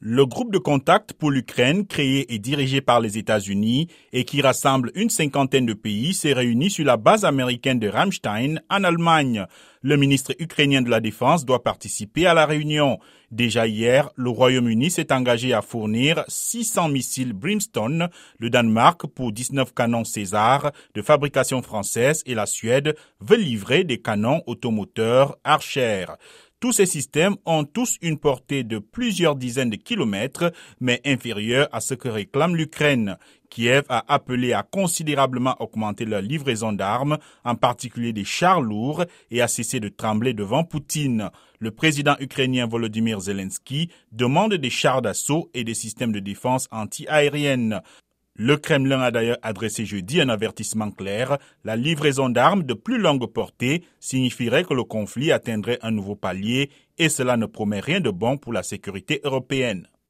Le groupe de contact pour l'Ukraine, créé et dirigé par les États-Unis et qui rassemble une cinquantaine de pays, s'est réuni sur la base américaine de Ramstein en Allemagne. Le ministre ukrainien de la Défense doit participer à la réunion. Déjà hier, le Royaume-Uni s'est engagé à fournir 600 missiles Brimstone, le Danemark pour 19 canons César de fabrication française et la Suède veut livrer des canons automoteurs Archer. Tous ces systèmes ont tous une portée de plusieurs dizaines de kilomètres, mais inférieure à ce que réclame l'Ukraine. Kiev a appelé à considérablement augmenter leur livraison d'armes, en particulier des chars lourds, et a cessé de trembler devant Poutine. Le président ukrainien Volodymyr Zelensky demande des chars d'assaut et des systèmes de défense anti-aérienne. Le Kremlin a d'ailleurs adressé jeudi un avertissement clair. La livraison d'armes de plus longue portée signifierait que le conflit atteindrait un nouveau palier et cela ne promet rien de bon pour la sécurité européenne.